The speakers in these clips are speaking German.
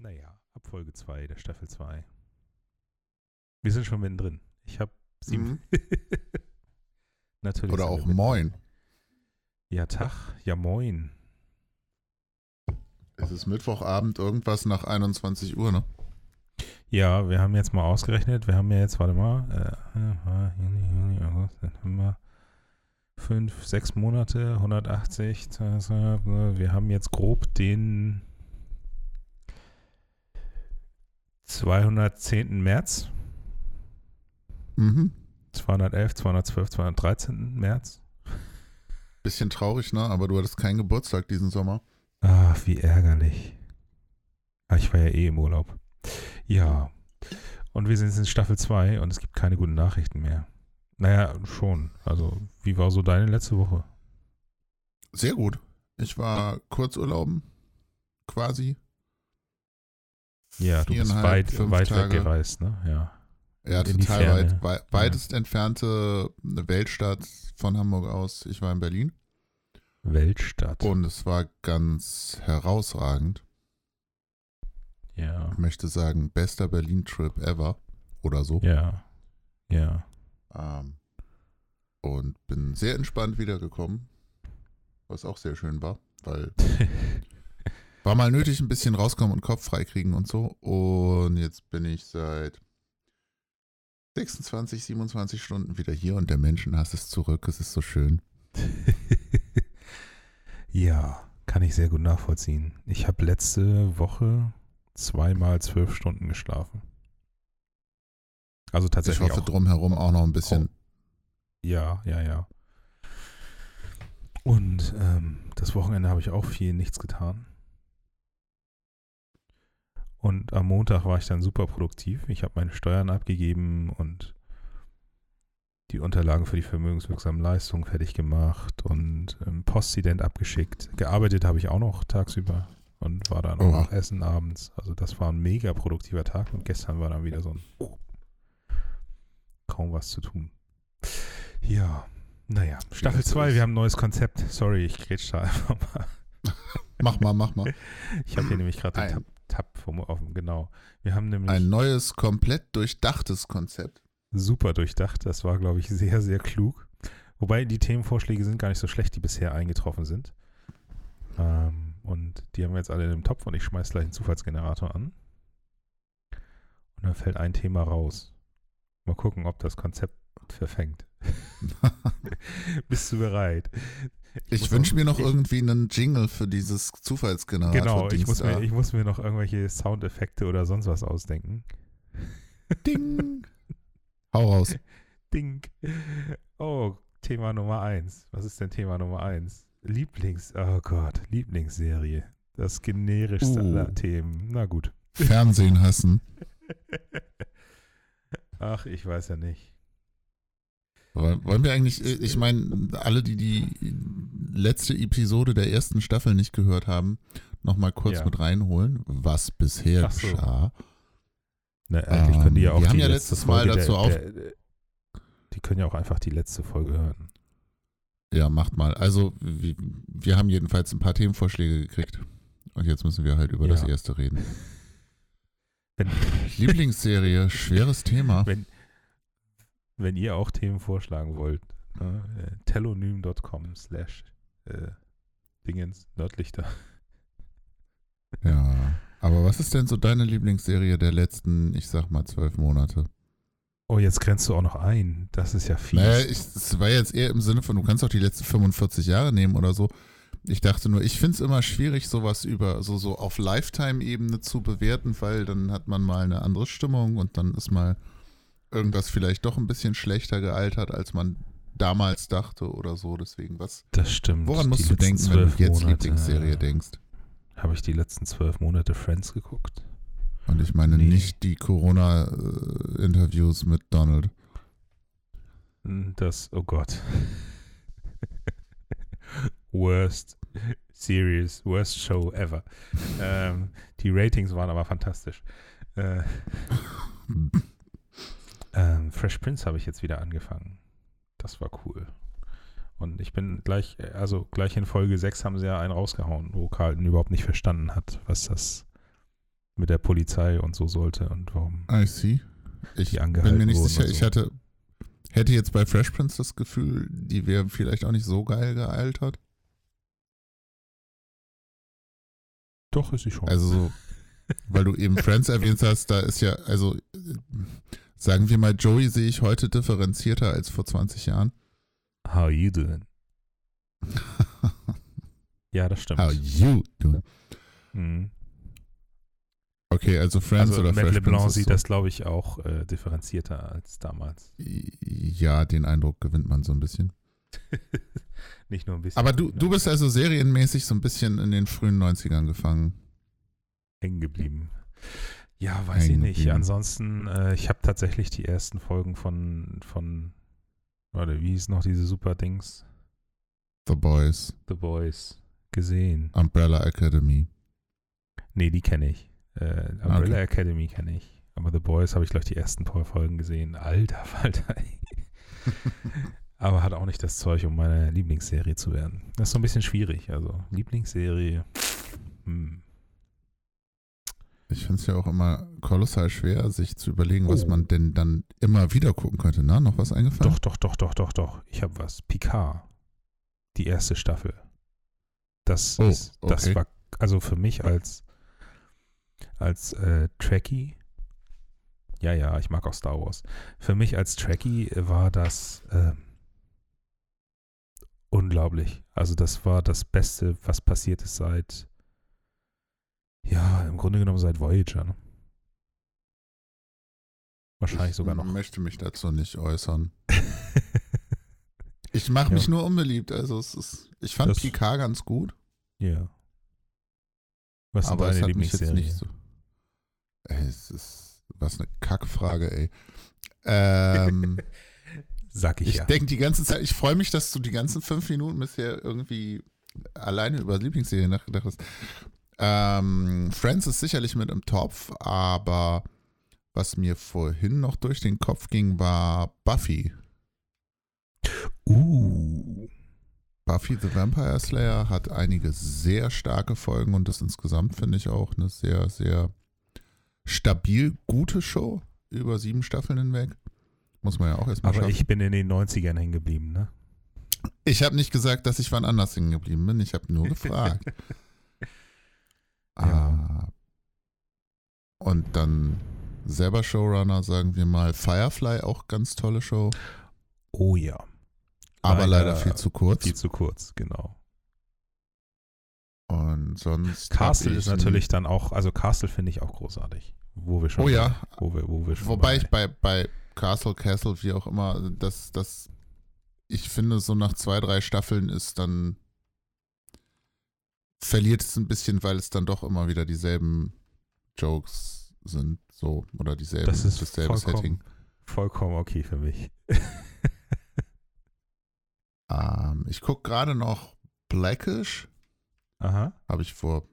Naja, ab Folge 2 der Staffel 2. Wir sind schon mittendrin. Ich habe sieben. Mhm. Natürlich. Oder auch. Moin. Ja, Tag. Ja, moin. Es ist Mittwochabend, irgendwas nach 21 Uhr, ne? Ja, wir haben jetzt mal ausgerechnet. Wir haben ja jetzt, warte mal, äh, Juni, Juni, August, September. Fünf, sechs Monate, 180. das, äh, Wir haben jetzt grob den 210. März. Mhm. 211, 212, 213. März. Bisschen traurig, ne? Aber du hattest keinen Geburtstag diesen Sommer. Ach, wie ärgerlich. Ah, ich war ja eh im Urlaub. Ja. Und wir sind jetzt in Staffel 2 und es gibt keine guten Nachrichten mehr. Naja, schon. Also, wie war so deine letzte Woche? Sehr gut. Ich war Kurzurlauben, quasi. Ja, du bist weit, weit Tage. weggereist, ne? Ja. Ja, In total weit. Wei weitest entfernte Weltstadt von Hamburg aus. Ich war in Berlin Weltstadt. und es war ganz herausragend. ja. Ich möchte sagen, bester Berlin-Trip ever oder so. Ja. Ja. Ähm, und bin sehr entspannt wiedergekommen, was auch sehr schön war, weil war mal nötig, ein bisschen rauskommen und Kopf freikriegen und so. Und jetzt bin ich seit 26, 27 Stunden wieder hier und der Menschenhass ist zurück. Es ist so schön. ja, kann ich sehr gut nachvollziehen. Ich habe letzte Woche zweimal zwölf Stunden geschlafen. Also Ich tatsächlich hoffe auch drumherum auch noch ein bisschen. Ja, ja, ja. Und ähm, das Wochenende habe ich auch viel nichts getan. Und am Montag war ich dann super produktiv. Ich habe meine Steuern abgegeben und die Unterlagen für die vermögenswirksamen Leistungen fertig gemacht und ähm, Postident abgeschickt. Gearbeitet habe ich auch noch tagsüber und war dann auch Oha. noch essen abends. Also das war ein mega produktiver Tag und gestern war dann wieder so ein kaum was zu tun. Ja, naja, Staffel das so 2, ist. wir haben ein neues Konzept. Sorry, ich grätsch da einfach mal. Mach mal, mach mal. Ich habe hier nämlich gerade den Tab, vom offen, genau. Wir haben nämlich Ein neues, komplett durchdachtes Konzept. super durchdacht. Das war, glaube ich, sehr, sehr klug. Wobei die Themenvorschläge sind gar nicht so schlecht, die bisher eingetroffen sind. Ähm, und die haben wir jetzt alle in dem Topf und ich schmeiß gleich einen Zufallsgenerator an. Und dann fällt ein Thema raus. Mal gucken, ob das Konzept verfängt. Bist du bereit? Ich wünsche mir noch ich- irgendwie einen Jingle für dieses Zufallsgenerator. Genau, ich muss, mir, ich muss mir noch irgendwelche Soundeffekte oder sonst was ausdenken. Ding. Hau raus. Ding. Oh, Thema Nummer eins. Was ist denn Thema Nummer eins? Lieblings, oh Gott, Lieblingsserie. Das generischste Uh. aller Themen. Na gut. Fernsehen hassen. Ach, ich weiß ja nicht. Wollen wir eigentlich, äh, ich meine, alle, die die letzte Episode der ersten Staffel nicht gehört haben, nochmal kurz Ja. mit reinholen, was bisher so. geschah. Na, eigentlich können die ja Ähm, auch wir haben die ja letzte letztes Mal Folge dazu der, auf- der, der, Die können ja auch einfach die letzte Folge hören. Ja, macht mal. Also, wir, wir haben jedenfalls ein paar Themenvorschläge gekriegt. Und jetzt müssen wir halt über das Ja. erste reden. Wenn, Lieblingsserie, schweres Thema. wenn, wenn ihr auch Themen vorschlagen wollt, ne, äh, telonym.com slash äh, Dingens, Nördlichter. Ja. Aber was ist denn so deine Lieblingsserie der letzten, ich sag mal, zwölf Monate? Oh, jetzt grenzt du auch noch ein. Das ist ja fies. Naja, es war jetzt eher im Sinne von, du kannst auch die letzten 45 Jahre nehmen oder so. Ich dachte nur, ich finde es immer schwierig, sowas über so, so auf Lifetime-Ebene zu bewerten, weil dann hat man mal eine andere Stimmung und dann ist mal irgendwas vielleicht doch ein bisschen schlechter gealtert, als man damals dachte oder so. Deswegen, was? das stimmt. Woran musst du denken, wenn du jetzt Monate, Lieblingsserie denkst? Habe ich die letzten zwölf Monate Friends geguckt? Und ich meine Nee. nicht die Corona-Interviews mit Donald. Hm, Das, oh Gott. worst Series, worst Show ever. ähm, die Ratings waren aber fantastisch. Äh, ähm, Fresh Prince habe ich jetzt wieder angefangen. Das war cool. Und ich bin gleich, äh, also gleich in Folge 6 haben sie ja einen rausgehauen, wo Carlton überhaupt nicht verstanden hat, was das, mit der Polizei und so sollte und warum I see. Ich die bin mir nicht sicher. und Ich so. hatte, hätte jetzt bei Fresh Prince das Gefühl, die wäre vielleicht auch nicht so geil gealtert. Doch, ist sie schon. Also so, weil du eben Friends erwähnt hast, da ist ja, also äh, sagen wir mal, Joey sehe ich heute differenzierter als vor 20 Jahren. How you doing? Ja, das stimmt. How you doing? Mhm. Okay, also Friends Also oder Matt Fresh LeBlanc Prince sieht so, das, glaube ich, auch äh, differenzierter als damals. Ja, den Eindruck gewinnt man so ein bisschen. Nicht nur ein bisschen. Aber du, du bist also serienmäßig so ein bisschen in den frühen 90ern gefangen. hängen geblieben. Ja, weiß ich nicht. geblieben. Ansonsten, äh, ich habe tatsächlich die ersten Folgen von, von, warte, wie hieß noch diese super Dings? The Boys, The Boys gesehen. Umbrella Academy. Nee, die kenne ich. Äh, Umbrella Okay. Academy kenne ich. Aber The Boys habe ich, glaube ich, die ersten paar Folgen gesehen. Alter Falter. Aber hat auch nicht das Zeug, um meine Lieblingsserie zu werden. Das ist so ein bisschen schwierig. Also, Lieblingsserie. Hm. Ich finde es ja auch immer kolossal schwer, sich zu überlegen, was Oh. man denn dann immer wieder gucken könnte. Na, noch was eingefallen? Doch, doch, doch, doch, doch, doch. Ich habe was. Picard. Die erste Staffel. Das, Oh, ist, das okay. war, also für mich als, als äh, Trekkie, ja, ja, ich mag auch Star Wars. Für mich als Trekkie war das äh, unglaublich. Also das war das Beste, was passiert ist seit, ja, im Grunde genommen seit Voyager. Ne? Wahrscheinlich ich sogar noch. möchte mich dazu nicht äußern. Ich mache Ja. mich nur unbeliebt. Also es ist, ich fand Das- Picard ganz gut, Ja. Was ist aber deine es hat mich jetzt Lieblingsserie? nicht so. Ey, es ist was eine Kackfrage, ey. Ähm, Sag ich, ich ja. denke die ganze Zeit, ich freue mich, dass du die ganzen fünf Minuten bisher irgendwie alleine über Lieblingsserien nachgedacht hast. Ähm, Friends ist sicherlich mit im Topf, aber was mir vorhin noch durch den Kopf ging, war Buffy. Uh. Buffy the Vampire Slayer hat einige sehr starke Folgen und das insgesamt finde ich auch eine sehr, sehr stabil gute Show über sieben Staffeln hinweg. Muss man ja auch erstmal Aber schaffen. ich bin in den 90ern hängen geblieben, ne? Ich habe nicht gesagt, dass ich wann anders hängen geblieben bin. Ich habe nur gefragt. ah. Und dann selber Showrunner, sagen wir mal. Firefly, auch ganz tolle Show. Oh ja. Aber Leider leider viel zu kurz. Viel zu kurz, genau. Und sonst. Castle ist natürlich dann auch, also Castle finde ich auch großartig. Wo wir schon Oh ja. wo wir, wo wir schon Wobei bei- ich bei, bei Castle, Castle, wie auch immer, das, das, ich finde, so nach zwei, drei Staffeln ist dann, verliert es ein bisschen, weil es dann doch immer wieder dieselben Jokes sind, so, oder dieselben, das ist dasselbe vollkommen, Setting. vollkommen okay für mich. Ähm, ich gucke gerade noch Blackish, Aha. habe ich vor,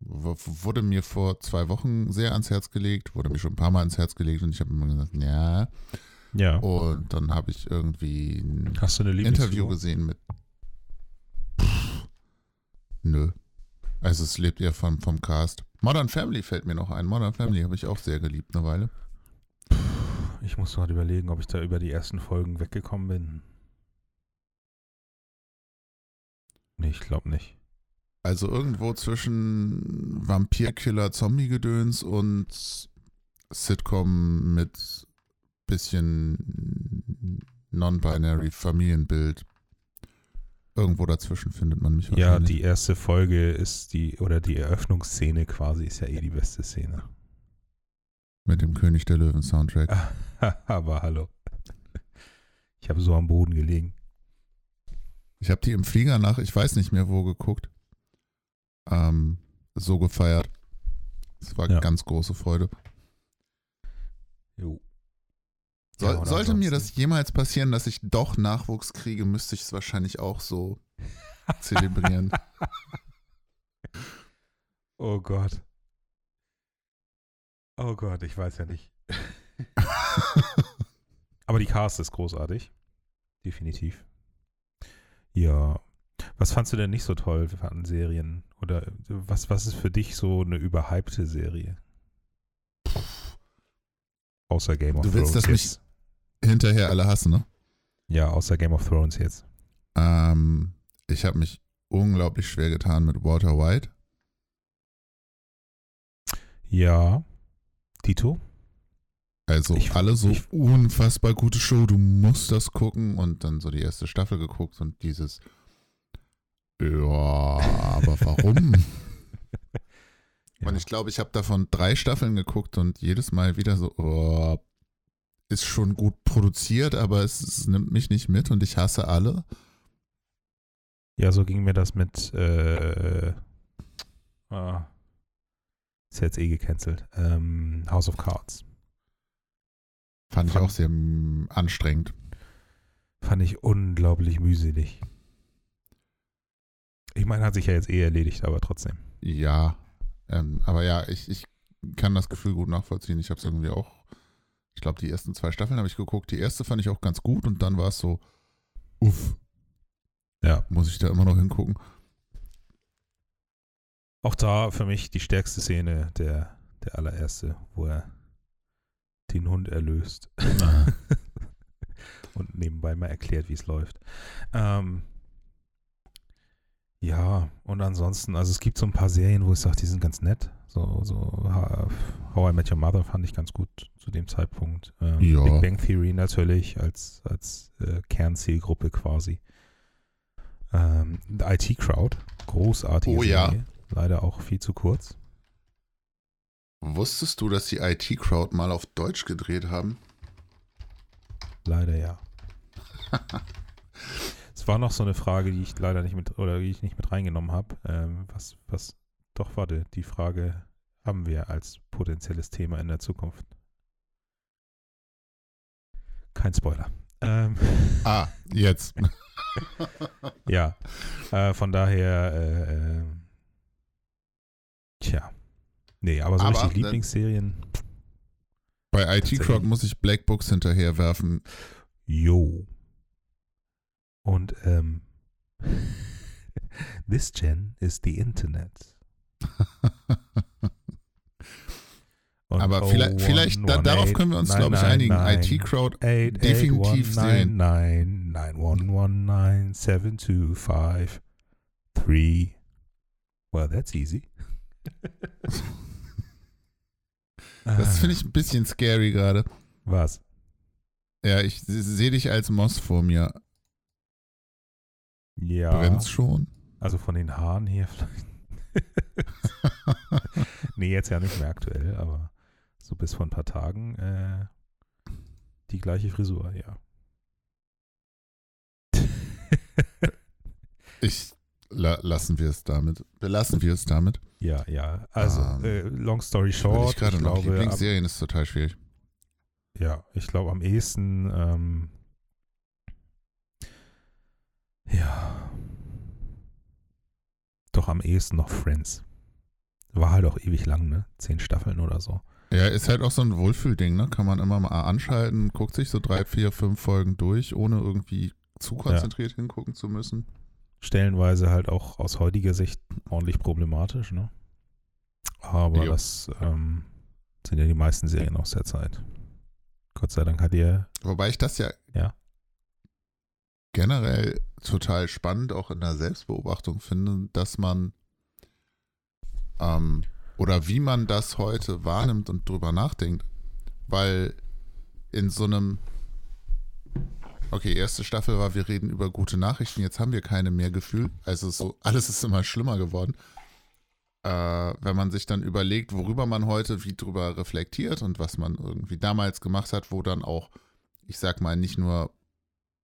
wurde mir vor zwei Wochen sehr ans Herz gelegt, wurde mir schon ein paar Mal ans Herz gelegt und ich habe immer gesagt, ja, Ja. und dann habe ich irgendwie ein Interview gesehen mit. Pff, nö. Also es lebt eher vom, vom Cast. Modern Family fällt mir noch ein. Modern Family habe ich auch sehr geliebt eine Weile. Ich muss gerade überlegen, ob ich da über die ersten Folgen weggekommen bin. Nee, ich glaube nicht. Also irgendwo zwischen Vampirkiller, Zombie-Gedöns und Sitcom mit bisschen non-binary Familienbild. Irgendwo dazwischen findet man mich Ja, die erste Folge ist die, oder die Eröffnungsszene quasi ist ja eh die beste Szene. Mit dem König der Löwen Soundtrack. Aber hallo. Ich habe so am Boden gelegen. Ich habe die im Flieger nach, ich weiß nicht mehr wo geguckt. Ähm, so gefeiert. Es war Ja. ganz große Freude. Jo. Soll, Ja, sollte mir das jemals passieren, dass ich doch Nachwuchs kriege, müsste ich es wahrscheinlich auch so zelebrieren. Oh Gott. Oh Gott, ich weiß ja nicht. Aber die Cast ist großartig. Definitiv. Ja. Was fandst du denn nicht so toll an Serien? Oder was, was ist für dich so eine überhypte Serie? Außer Game of Du willst, Thrones dass mich-. Hinterher alle hassen, ne? Ja, außer Game of Thrones jetzt. Ähm, ich habe mich unglaublich schwer getan mit Walter White. Ja. Tito? Also Ich- alle so ich- unfassbar gute Show, du musst das gucken und dann so die erste Staffel geguckt und dieses ja, aber warum? Ja. Und ich glaube, ich habe davon drei Staffeln geguckt und jedes Mal wieder so, oh, ist schon gut produziert, aber es, es nimmt mich nicht mit und ich hasse alle. Ja, so ging mir das mit äh, ah, ist jetzt eh gecancelt. Ähm, House of Cards. Fand ich Fand- auch sehr anstrengend. Fand ich unglaublich mühselig. Ich meine, hat sich ja jetzt eh erledigt, aber trotzdem. Ja, ähm, aber ja, ich, ich kann das Gefühl gut nachvollziehen. Ich habe es irgendwie auch, ich glaube, die ersten zwei Staffeln habe ich geguckt. Die erste fand ich auch ganz gut und dann war es so, uff, Ja. muss ich da immer noch hingucken. Auch da für mich die stärkste Szene, der, der allererste, wo er den Hund erlöst. und nebenbei mal erklärt, wie es läuft. Ähm, ja, und ansonsten, also es gibt so ein paar Serien, wo ich sage, die sind ganz nett. So, so How I Met Your Mother fand ich ganz gut zu dem Zeitpunkt. Ähm, Ja. Big Bang Theory natürlich als, als äh, Kernzielgruppe quasi. Ähm, IT Crowd, großartige Oh ja. Serie. Leider auch viel zu kurz. Wusstest du, dass die IT-Crowd mal auf Deutsch gedreht haben? Leider ja. es war noch so eine Frage, die ich leider nicht mit oder die ich nicht mit reingenommen habe. Ähm, was, was, doch, warte, die Frage haben wir als potenzielles Thema in der Zukunft. Kein Spoiler. Ähm, Ah, jetzt. ja, äh, von daher, äh, äh, tja. Nee, aber so Aber richtig Lieblingsserien, Bei IT-Crowd Tatsächlich. muss ich Black Books hinterher werfen. yo. Und, ähm, this gen is the Internet. Aber vielleicht, vielleicht da, darauf können wir uns, glaube ich, einigen. IT-Crowd definitiv sehen. 911 3 Well, that's easy. Das finde ich ein bisschen scary gerade. Was? Ja, ich sehe dich als Moss vor mir. Ja. Brennt's schon? Also von den Haaren hier vielleicht. nee, jetzt ja nicht mehr aktuell, aber so bis vor ein paar Tagen äh, die gleiche Frisur, ja. Ich la, lassen wir es damit. Belassen wir es damit. ja, ja. Also, Ähm, äh, long story short, ich gerade ich noch glaube, Lieblingsserien ist total schwierig. ja, ich glaube am ehesten, ähm, ja, doch am ehesten noch Friends. War halt auch ewig lang, ne? Zehn Staffeln oder so. Ja, ist halt auch so ein Wohlfühlding, ne? Kann man immer mal anschalten, guckt sich so drei, vier, fünf Folgen durch, ohne irgendwie zu konzentriert hingucken zu müssen. stellenweise halt auch aus heutiger Sicht ordentlich problematisch, ne? Aber Jo. das ähm, sind ja die meisten Serien aus der Zeit. Gott sei Dank hat ihr, Wobei ich das ja, Ja. generell total spannend auch in der Selbstbeobachtung finde, dass man ähm, oder wie man das heute wahrnimmt und drüber nachdenkt. Weil in so einem Okay, erste Staffel war, wir reden über gute Nachrichten, jetzt haben wir keine mehr Gefühl. Also so, alles ist immer schlimmer geworden. Äh, wenn man sich dann überlegt, worüber man heute wie drüber reflektiert und was man irgendwie damals gemacht hat, wo dann auch, ich sag mal, nicht nur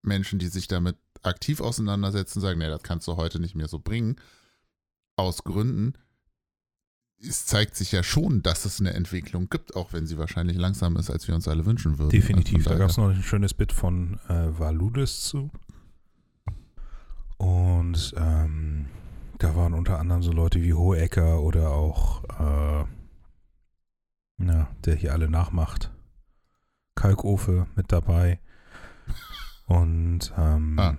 Menschen, die sich damit aktiv auseinandersetzen, sagen, nee, das kannst du heute nicht mehr so bringen, aus Gründen. Es zeigt sich ja schon, dass es eine Entwicklung gibt, auch wenn sie wahrscheinlich langsamer ist, als wir uns alle wünschen würden. definitiv, Also da gab es noch ein schönes Bit von äh, Valudes zu. Und ähm, da waren unter anderem so Leute wie Hohecker oder auch, äh, na, der hier alle nachmacht. Kalkofe mit dabei. Und ähm, Ah.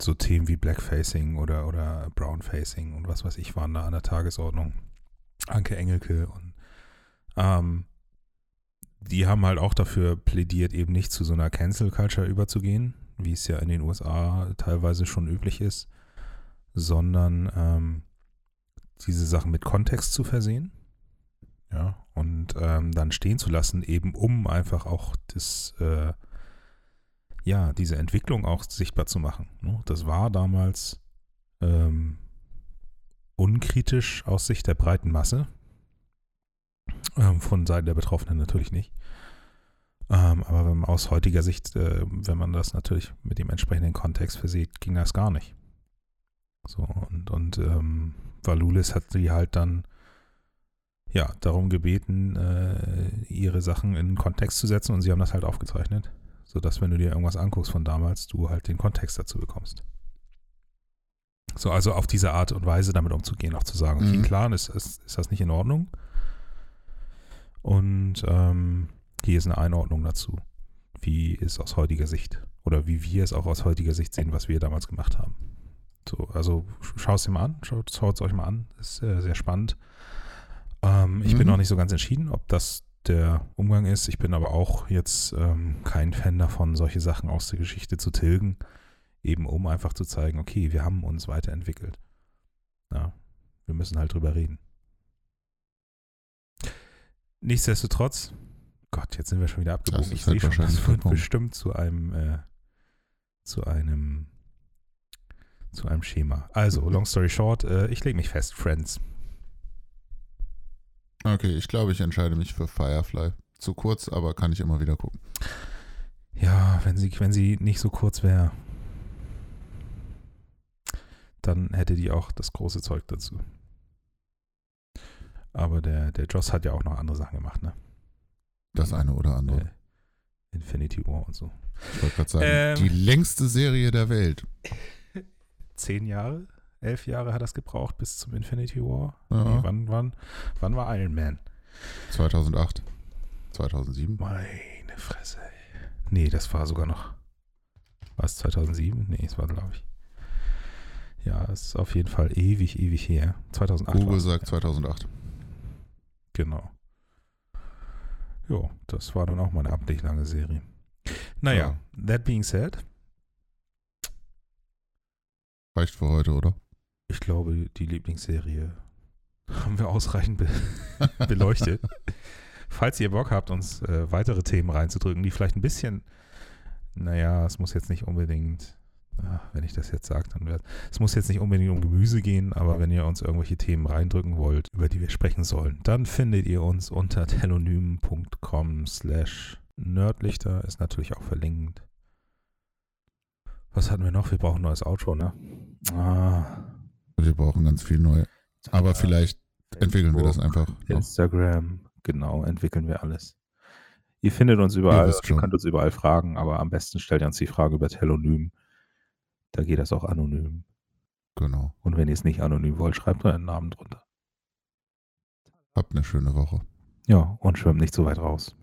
so Themen wie Blackfacing oder, oder Brownfacing und was weiß ich waren da an der Tagesordnung. Anke Engelke und ähm, die haben halt auch dafür plädiert, eben nicht zu so einer Cancel Culture überzugehen, wie es ja in den USA teilweise schon üblich ist, sondern ähm, diese Sachen mit Kontext zu versehen. Ja, und ähm, dann stehen zu lassen, eben um einfach auch das, äh, ja, diese Entwicklung auch sichtbar zu machen. Ne? Das war damals ähm, unkritisch aus Sicht der breiten Masse. Ähm, von Seiten der Betroffenen natürlich nicht. Ähm, aber wenn man aus heutiger Sicht, äh, wenn man das natürlich mit dem entsprechenden Kontext versieht, ging das gar nicht. So, und, und ähm, Valulis hat die halt dann ja darum gebeten, äh, ihre Sachen in Kontext zu setzen und sie haben das halt aufgezeichnet, sodass, wenn du dir irgendwas anguckst von damals, du halt den Kontext dazu bekommst. So, also auf diese Art und Weise damit umzugehen, auch zu sagen, okay, Mhm. klar, ist, ist, ist das nicht in Ordnung. Und ähm, hier ist eine Einordnung dazu, wie es aus heutiger Sicht oder wie wir es auch aus heutiger Sicht sehen, was wir damals gemacht haben. So, also schau es dir mal an, schaut es euch mal an, ist äh, sehr spannend. Ähm, ich bin Mhm. noch nicht so ganz entschieden, ob das der Umgang ist. Ich bin aber auch jetzt ähm, kein Fan davon, solche Sachen aus der Geschichte zu tilgen, eben um einfach zu zeigen, okay, wir haben uns weiterentwickelt. Ja, wir müssen halt drüber reden. Nichtsdestotrotz, Gott, jetzt sind wir schon wieder abgebogen. Ich halt sehe schon, das wird bestimmt zu einem, äh, zu einem, zu einem Schema. Also, long story short, äh, ich lege mich fest, Friends. Okay, ich glaube, ich entscheide mich für Firefly. Zu kurz, aber kann ich immer wieder gucken. Ja, wenn sie, wenn sie nicht so kurz wäre, dann hätte die auch das große Zeug dazu. Aber der, der Joss hat ja auch noch andere Sachen gemacht, ne? Das eine oder andere. Äh, Infinity War und so. Ich wollte gerade sagen, Ähm. die längste Serie der Welt. Zehn Jahre, elf Jahre hat das gebraucht bis zum Infinity War. Ja. Nee, wann, wann, wann war Iron Man? 2008. 2007. Meine Fresse. ey. Nee, das war sogar noch. War es 2007? Nee, es war, glaube ich. Ja, es ist auf jeden Fall ewig, ewig her. 2008. Google sagt 2008. Genau. Jo, das war dann auch mal eine amtlich lange Serie. Naja, that being said, Reicht für heute, oder? ich glaube, die Lieblingsserie haben wir ausreichend be beleuchtet. Falls ihr Bock habt, uns äh, weitere Themen reinzudrücken, die vielleicht ein bisschen, naja, es muss jetzt nicht unbedingt, wenn ich das jetzt sage, dann wird es muss jetzt nicht unbedingt um Gemüse gehen, aber wenn ihr uns irgendwelche Themen reindrücken wollt, über die wir sprechen sollen, dann findet ihr uns unter telonym.com slash nerdlichter, ist natürlich auch verlinkt. Was hatten wir noch? Wir brauchen ein neues Outro, ne? Ah, Wir brauchen ganz viel neu. Aber vielleicht entwickeln wir das einfach. noch. Instagram, genau, entwickeln wir alles. Ihr findet uns überall, ihr schon. könnt uns überall fragen, aber am besten stellt ihr uns die Frage über Telonym. Da geht das auch anonym. Genau. Und wenn ihr es nicht anonym wollt, schreibt euren Namen drunter. Habt eine schöne Woche. Ja, und schwimmt nicht so weit raus.